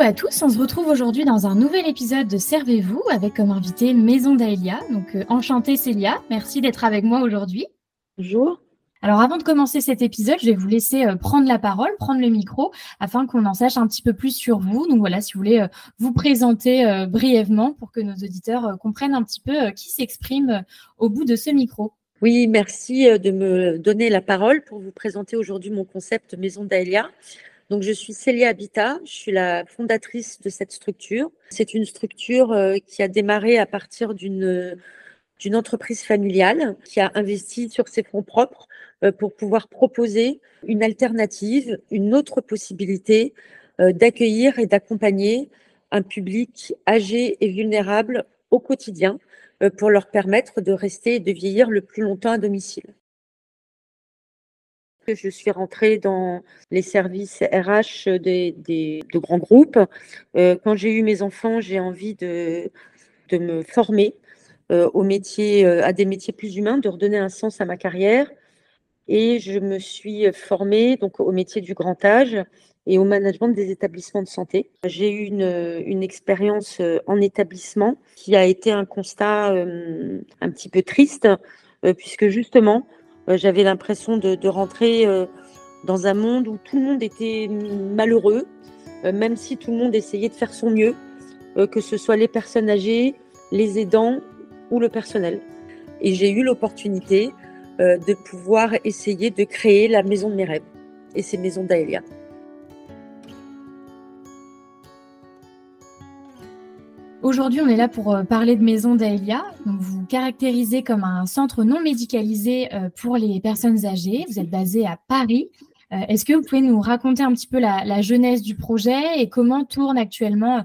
Hello à tous, on se retrouve aujourd'hui dans un nouvel épisode de Servez-vous avec comme invité Maison d'Aelia. Donc euh, enchantée Célia, merci d'être avec moi aujourd'hui. Bonjour. Alors avant de commencer cet épisode, je vais vous laisser euh, prendre la parole, prendre le micro, afin qu'on en sache un petit peu plus sur vous. Donc voilà, si vous voulez euh, vous présenter brièvement pour que nos auditeurs comprennent un petit peu qui s'exprime au bout de ce micro. Oui, merci de me donner la parole pour vous présenter aujourd'hui mon concept Maison d'Aelia. Donc, je suis Célia Habitat, je suis la fondatrice de cette structure. C'est une structure euh, qui a démarré à partir d'une d'une entreprise familiale qui a investi sur ses fonds propres euh, pour pouvoir proposer une alternative, une autre possibilité euh, d'accueillir et d'accompagner un public âgé et vulnérable au quotidien pour leur permettre de rester et de vieillir le plus longtemps à domicile je suis rentrée dans les services RH des, de grands groupes. Euh, quand j'ai eu mes enfants, j'ai envie de, de me former euh, au métier, euh, à des métiers plus humains, de redonner un sens à ma carrière. Et je me suis formée donc, au métier du grand âge et au management des établissements de santé. J'ai eu une, expérience en établissement qui a été un constat un petit peu triste, puisque justement, j'avais l'impression de, rentrer euh, dans un monde où tout le monde était malheureux, euh, même si tout le monde essayait de faire son mieux, que ce soit les personnes âgées, les aidants ou le personnel. Et j'ai eu l'opportunité de pouvoir essayer de créer la maison de mes rêves. Et c'est Maison d'Aelia. Aujourd'hui, on est là pour euh, parler de Maison d'Aelia. Donc, vous caractérisez comme un centre non médicalisé euh, pour les personnes âgées. Vous êtes basé à Paris. Euh, est-ce que vous pouvez nous raconter un petit peu la, jeunesse du projet et comment tourne actuellement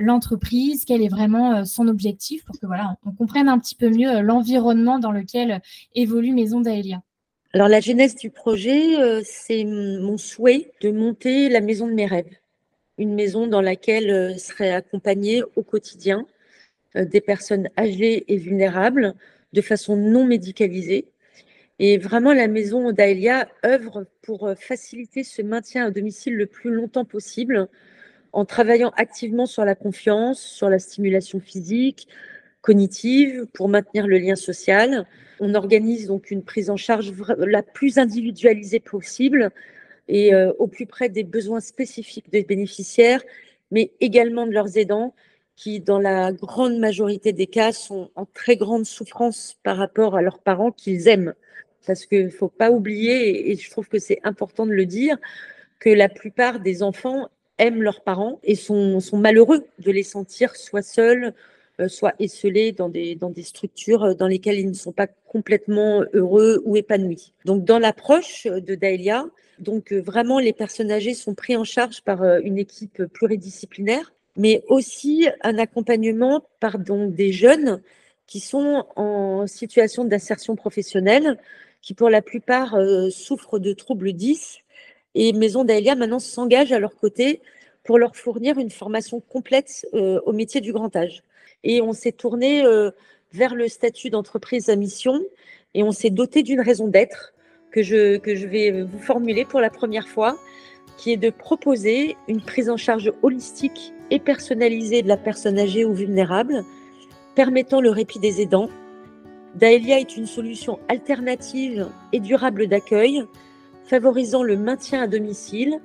l'entreprise? Quel est vraiment son objectif pour que voilà, on comprenne un petit peu mieux l'environnement dans lequel évolue Maison d'Aelia Alors, la jeunesse du projet, c'est mon souhait de monter la maison de mes rêves une maison dans laquelle euh, seraient accompagnées au quotidien euh, des personnes âgées et vulnérables de façon non médicalisée. Et vraiment, la maison d'Aelia œuvre pour euh, faciliter ce maintien à domicile le plus longtemps possible en travaillant activement sur la confiance, sur la stimulation physique, cognitive, pour maintenir le lien social. On organise donc une prise en charge la plus individualisée possible et euh, au plus près des besoins spécifiques des bénéficiaires, mais également de leurs aidants qui, dans la grande majorité des cas, sont en très grande souffrance par rapport à leurs parents qu'ils aiment. Parce qu'il ne faut pas oublier, et je trouve que c'est important de le dire, que la plupart des enfants aiment leurs parents et sont, sont malheureux de les sentir soit seuls, euh, soit esselés dans des, structures dans lesquelles ils ne sont pas complètement heureux ou épanouis. Donc, dans l'approche de Daelia, donc euh, vraiment, les personnes âgées sont pris en charge par euh, une équipe pluridisciplinaire, mais aussi un accompagnement par donc, des jeunes qui sont en situation d'insertion professionnelle, qui pour la plupart euh, souffrent de troubles 10. Et Maison d'Aelia maintenant s'engage à leur côté pour leur fournir une formation complète au métier du grand âge. Et on s'est tourné vers le statut d'entreprise à mission et on s'est doté d'une raison d'être que je, que je vais vous formuler pour la première fois, qui est de proposer une prise en charge holistique et personnalisée de la personne âgée ou vulnérable, permettant le répit des aidants. Daelia est une solution alternative et durable d'accueil, favorisant le maintien à domicile,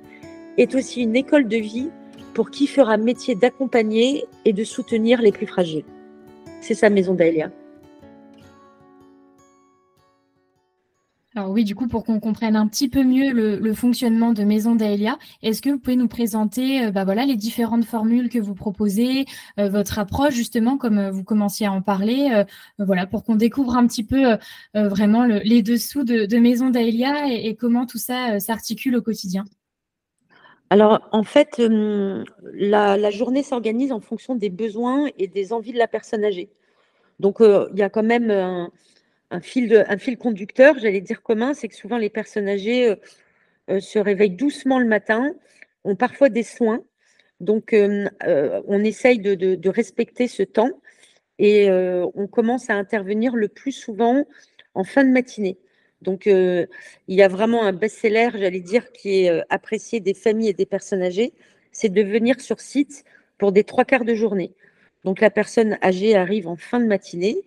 est aussi une école de vie pour qui fera métier d'accompagner et de soutenir les plus fragiles. C'est sa maison d'Aelia. Alors oui, du coup, pour qu'on comprenne un petit peu mieux le, fonctionnement de Maison d'Aelia, est-ce que vous pouvez nous présenter euh, bah les différentes formules que vous proposez, euh, votre approche justement, comme euh, vous commenciez à en parler, voilà, pour qu'on découvre un petit peu vraiment les dessous de, Maison d'Aelia et, comment tout ça s'articule au quotidien? Alors, en fait, la, la journée s'organise en fonction des besoins et des envies de la personne âgée. Donc, il y a quand même un, fil, conducteur, j'allais dire commun, c'est que souvent les personnes âgées euh, euh, se réveillent doucement le matin, ont parfois des soins. Donc, euh, on essaye de, respecter ce temps et on commence à intervenir le plus souvent en fin de matinée. Donc, il y a vraiment un best-seller, j'allais dire, qui est apprécié des familles et des personnes âgées, c'est de venir sur site pour des trois quarts de journée. Donc, la personne âgée arrive en fin de matinée.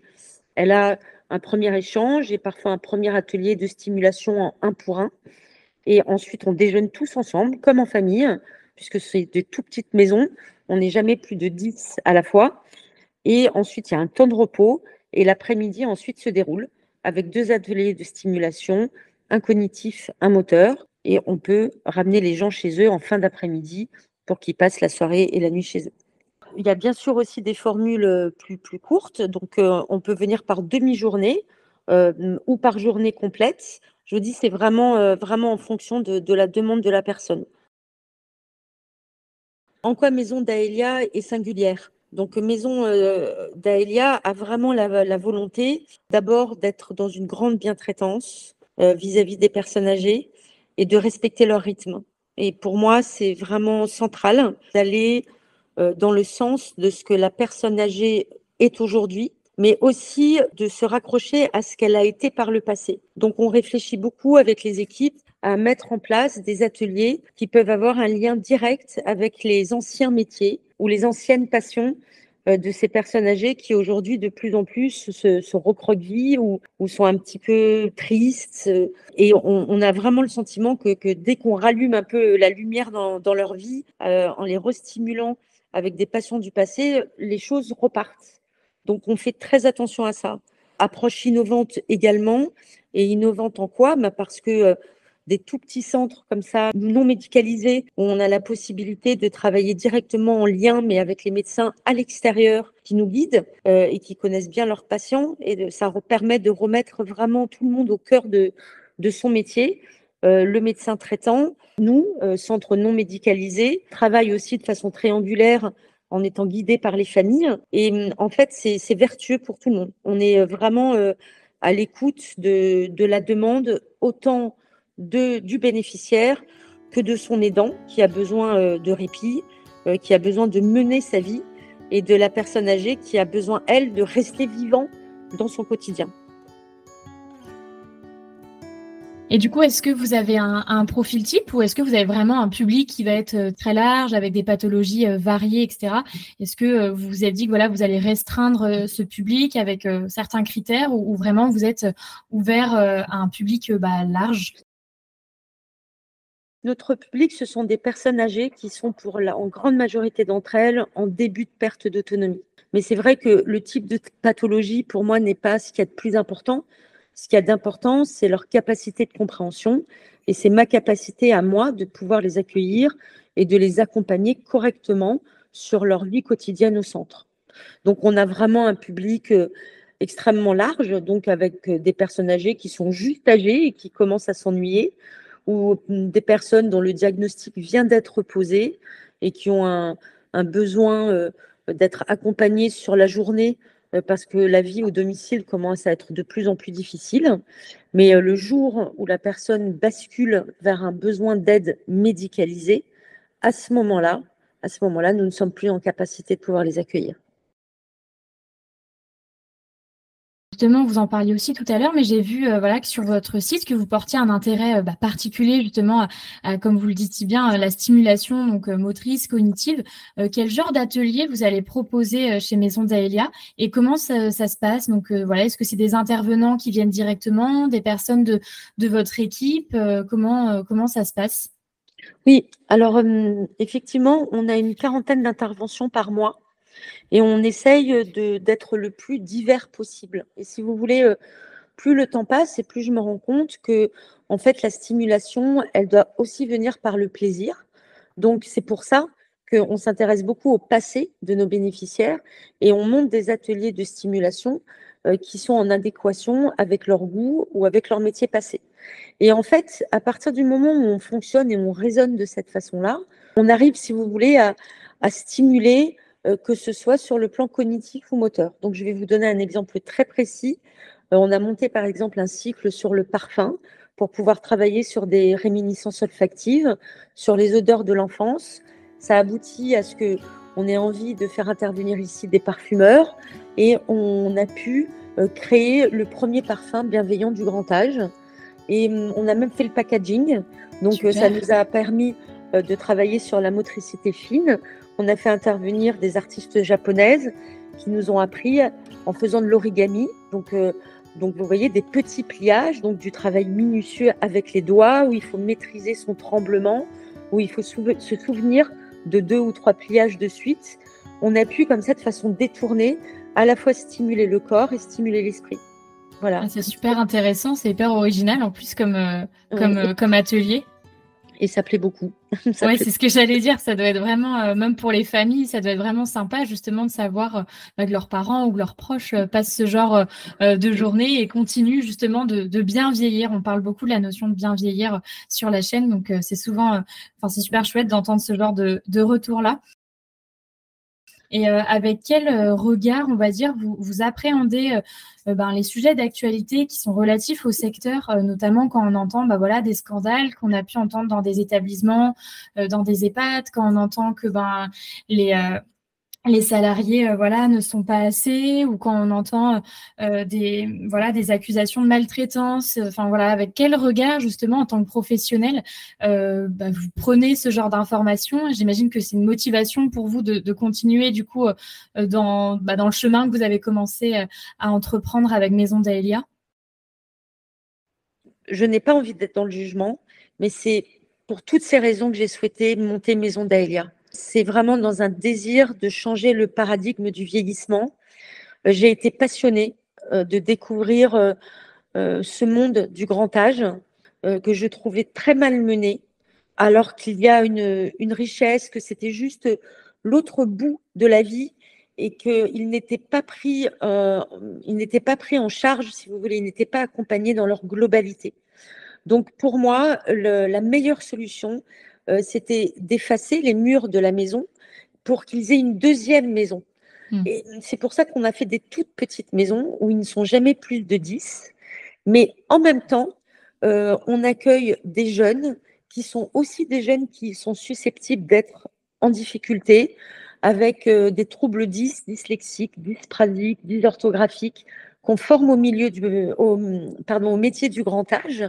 Elle a un premier échange et parfois un premier atelier de stimulation en un pour un. Et ensuite, on déjeune tous ensemble, comme en famille, puisque c'est de toutes petites maisons. On n'est jamais plus de 10 à la fois. Et ensuite, il y a un temps de repos. Et l'après-midi, ensuite, se déroule avec deux ateliers de stimulation, un cognitif, un moteur. Et on peut ramener les gens chez eux en fin d'après-midi pour qu'ils passent la soirée et la nuit chez eux. Il y a bien sûr aussi des formules euh, plus, courtes. Donc, euh, on peut venir par demi-journée euh, ou par journée complète. Je vous dis, c'est vraiment, vraiment en fonction de, la demande de la personne. En quoi Maison d'Aélia est singulière? Donc, Maison d'Aélia a vraiment la, volonté d'abord d'être dans une grande bientraitance vis-à-vis des personnes âgées et de respecter leur rythme. Et pour moi, c'est vraiment central d'aller euh, dans le sens de ce que la personne âgée est aujourd'hui, mais aussi de se raccrocher à ce qu'elle a été par le passé. Donc on réfléchit beaucoup avec les équipes à mettre en place des ateliers qui peuvent avoir un lien direct avec les anciens métiers ou les anciennes passions euh, de ces personnes âgées qui aujourd'hui de plus en plus se, se recroquevillent ou, sont un petit peu tristes. Et on, a vraiment le sentiment que, dès qu'on rallume un peu la lumière dans, dans leur vie, euh, en les restimulant avec des passions du passé, les choses repartent. Donc on fait très attention à ça. Approche innovante également. Et innovante en quoi? Bah Parce que euh, des tout petits centres comme ça, non médicalisés, où on a la possibilité de travailler directement en lien, mais avec les médecins à l'extérieur qui nous guident euh, et qui connaissent bien leurs patients. Et ça permet de remettre vraiment tout le monde au cœur de, de son métier. Euh, le médecin traitant, nous, euh, centre non médicalisé, travaille aussi de façon triangulaire en étant guidé par les familles. Et en fait, c'est vertueux pour tout le monde. On est vraiment à l'écoute de, la demande autant du bénéficiaire que de son aidant qui a besoin de répit, qui a besoin de mener sa vie et de la personne âgée qui a besoin, elle, de rester vivant dans son quotidien. Et du coup, est-ce que vous avez un, profil type ou est-ce que vous avez vraiment un public qui va être euh, très large avec des pathologies euh, variées, etc. Est-ce que euh, vous vous êtes dit que voilà, vous allez restreindre ce public avec certains critères ou, vraiment vous êtes ouvert à un public bah, large? Notre public, ce sont des personnes âgées qui sont pour la, en grande majorité d'entre elles en début de perte d'autonomie. Mais c'est vrai que le type de pathologie, pour moi, n'est pas ce qui est de plus important. Ce qui a d'important, c'est leur capacité de compréhension et c'est ma capacité à moi de pouvoir les accueillir et de les accompagner correctement sur leur vie quotidienne au centre. Donc on a vraiment un public euh, extrêmement large, donc avec euh, des personnes âgées qui sont juste âgées et qui commencent à s'ennuyer, ou des personnes dont le diagnostic vient d'être posé et qui ont un, besoin euh, d'être accompagnées sur la journée euh, parce que la vie au domicile commence à être de plus en plus difficile. Mais euh, le jour où la personne bascule vers un besoin d'aide médicalisée, à ce moment-là, à ce moment-là, nous ne sommes plus en capacité de pouvoir les accueillir. Vous en parliez aussi tout à l'heure, mais j'ai vu euh, voilà que sur votre site que vous portiez un intérêt euh, bah, particulier justement, à, comme vous le dites si bien, la stimulation donc euh, motrice, cognitive. quel genre d'atelier vous allez proposer chez Maison d'Aelia et comment ça, se passe? Donc voilà, est-ce que c'est des intervenants qui viennent directement, des personnes de votre équipe? Comment comment ça se passe? Oui, alors effectivement, on a une quarantaine d'interventions par mois Et on essaye d'être le plus divers possible. Et si vous voulez, euh, plus le temps passe et plus je me rends compte que, en fait, la stimulation, elle doit aussi venir par le plaisir. Donc, c'est pour ça qu'on s'intéresse beaucoup au passé de nos bénéficiaires et on monte des ateliers de stimulation euh, qui sont en adéquation avec leur goût ou avec leur métier passé. Et en fait, à partir du moment où on fonctionne et on raisonne de cette façon-là, on arrive, si vous voulez, à, stimuler, euh, que ce soit sur le plan cognitif ou moteur. Donc, je vais vous donner un exemple très précis. Euh, on a monté, par exemple, un cycle sur le parfum pour pouvoir travailler sur des réminiscences olfactives, sur les odeurs de l'enfance. Ça aboutit à ce que on ait envie de faire intervenir ici des parfumeurs et on a pu euh, créer le premier parfum bienveillant du grand âge. Et hum, on a même fait le packaging. Donc, ça nous a permis de travailler sur la motricité fine. On a fait intervenir des artistes japonaises qui nous ont appris en faisant de l'origami. Donc, euh, donc, vous voyez des petits pliages, donc du travail minutieux avec les doigts, où il faut maîtriser son tremblement, où il faut se souvenir de deux ou trois pliages de suite. On a pu, comme ça, de façon détournée, à la fois stimuler le corps et stimuler l'esprit. Voilà. Ah, c'est super intéressant, c'est hyper original en plus comme, euh, comme, euh, comme atelier et ça plaît beaucoup. Oui, c'est ce que j'allais dire. Ça doit être vraiment, euh, même pour les familles, ça doit être vraiment sympa justement de savoir euh, bah, que leurs parents ou leurs proches euh, passent ce genre de journée et continuent justement de, bien vieillir. On parle beaucoup de la notion de bien vieillir sur la chaîne, donc c'est souvent, enfin c'est super chouette d'entendre ce genre de, de retour là. Et euh, avec quel euh, regard, on va dire, vous, vous appréhendez euh, ben, les sujets d'actualité qui sont relatifs au secteur, notamment quand on entend bah, voilà, des scandales qu'on a pu entendre dans des établissements, dans des EHPAD, quand on entend que ben, les les salariés euh, voilà ne sont pas assez ou quand on entend euh, des voilà des accusations de maltraitance euh, enfin voilà avec quel regard justement en tant que professionnel bah, vous prenez ce genre d'informations? J'imagine que c'est une motivation pour vous de, continuer du coup dans bah, dans le chemin que vous avez commencé à entreprendre avec Maison d'Aelia je n'ai pas envie d'être dans le jugement mais c'est pour toutes ces raisons que j'ai souhaité monter Maison d'Aelia c'est vraiment dans un désir de changer le paradigme du vieillissement. Euh, j'ai été passionnée euh, de découvrir euh, ce monde du grand âge que je trouvais très mal mené, alors qu'il y a une, richesse, que c'était juste l'autre bout de la vie et qu'il n'était pas pris, il n'était pas pris en charge, si vous voulez, il n'était pas accompagné dans leur globalité. Donc pour moi, la meilleure solution, euh, c'était d'effacer les murs de la maison pour qu'ils aient une deuxième maison. Hmm. Et c'est pour ça qu'on a fait des toutes petites maisons où ils ne sont jamais plus de 10. Mais en même temps, euh, on accueille des jeunes qui sont aussi des jeunes qui sont susceptibles d'être en difficulté avec euh, des troubles dys, dyslexiques, dysprasiques, dysorthographiques, qu'on forme au milieu du, pardon, au métier du grand âge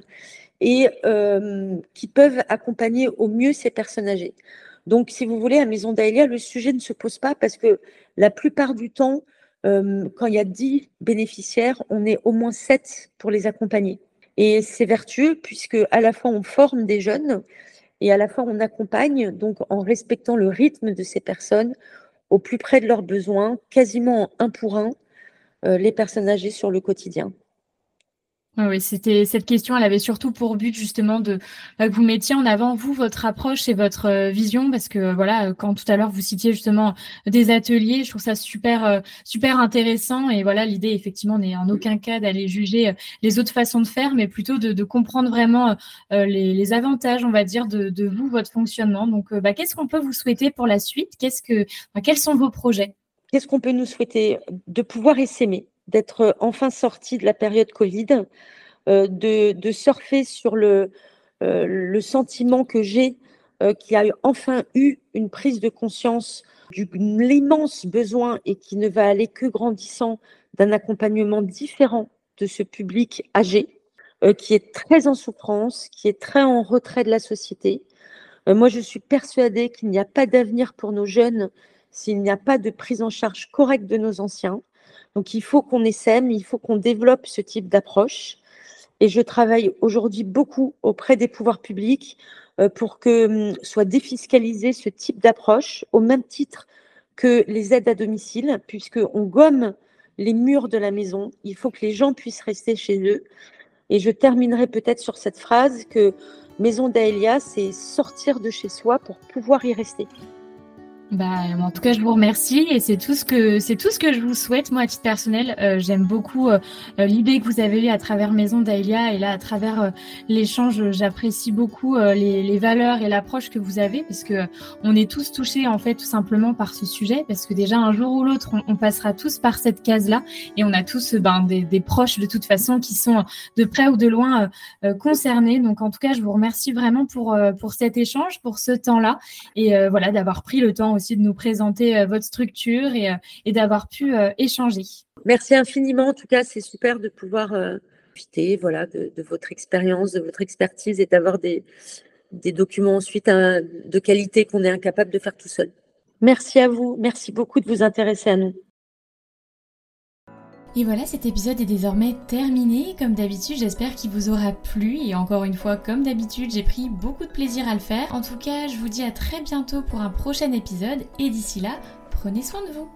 et euh, qui peuvent accompagner au mieux ces personnes âgées. Donc, si vous voulez, à Maison d'Aélia, le sujet ne se pose pas parce que la plupart du temps, euh, quand il y a 10 bénéficiaires, on est au moins 7 pour les accompagner. Et c'est vertueux puisque à la fois on forme des jeunes et à la fois on accompagne, donc en respectant le rythme de ces personnes au plus près de leurs besoins, quasiment un pour un, euh, les personnes âgées sur le quotidien. Oui, c'était cette question, elle avait surtout pour but justement de bah, que vous mettiez en avant vous votre approche et votre euh, vision parce que voilà, quand tout à l'heure vous citiez justement des ateliers, je trouve ça super euh, super intéressant. Et voilà l'idée effectivement n'est en aucun cas d'aller juger euh, les autres façons de faire, mais plutôt de, comprendre vraiment les, avantages, on va dire, de, vous votre fonctionnement. Donc, bah, qu'est-ce qu'on peut vous souhaiter pour la suite? Qu'est-ce que quels sont vos projets? Qu'est-ce qu'on peut nous souhaiter De pouvoir essaimer d'être enfin sorti de la période Covid, euh, de, surfer sur le, euh, le sentiment que j'ai euh, qu'il y a enfin eu une prise de conscience de l'immense besoin et qui ne va aller que grandissant d'un accompagnement différent de ce public âgé, qui est très en souffrance, qui est très en retrait de la société. moi, je suis persuadée qu'il n'y a pas d'avenir pour nos jeunes s'il n'y a pas de prise en charge correcte de nos anciens. Donc il faut qu'on essaime, il faut qu'on développe ce type d'approche. Et je travaille aujourd'hui beaucoup auprès des pouvoirs publics euh, pour que hum, soit défiscalisé ce type d'approche au même titre que les aides à domicile, puisqu'on gomme les murs de la maison. Il faut que les gens puissent rester chez eux. Et je terminerai peut-être sur cette phrase que Maison d'Aelia, c'est sortir de chez soi pour pouvoir y rester. Bah, en tout cas, je vous remercie et c'est tout ce que c'est tout ce que je vous souhaite moi à titre personnel. Euh, j'aime beaucoup euh, euh, l'idée que vous avez eue à travers Maison d'Aelia et là à travers l'échange, j'apprécie beaucoup les, valeurs et l'approche que vous avez parce que on est tous touchés en fait tout simplement par ce sujet parce que déjà un jour ou l'autre on, passera tous par cette case là et on a tous ben des, des, proches de toute façon qui sont de près ou de loin concernés. Donc en tout cas, je vous remercie vraiment pour pour cet échange, pour ce temps là et voilà d'avoir pris le temps aussi de nous présenter euh, votre structure et, euh, et d'avoir pu euh, échanger. Merci infiniment. En tout cas, c'est super de pouvoir profiter voilà, de, votre expérience, de votre expertise et d'avoir des, des documents ensuite hein, de qualité qu'on est incapable de faire tout seul. Merci à vous. Merci beaucoup de vous intéresser à nous. Et voilà, cet épisode est désormais terminé. Comme d'habitude, j'espère qu'il vous aura plu. Et encore une fois, comme d'habitude, j'ai pris beaucoup de plaisir à le faire. En tout cas, je vous dis à très bientôt pour un prochain épisode. Et d'ici là, prenez soin de vous.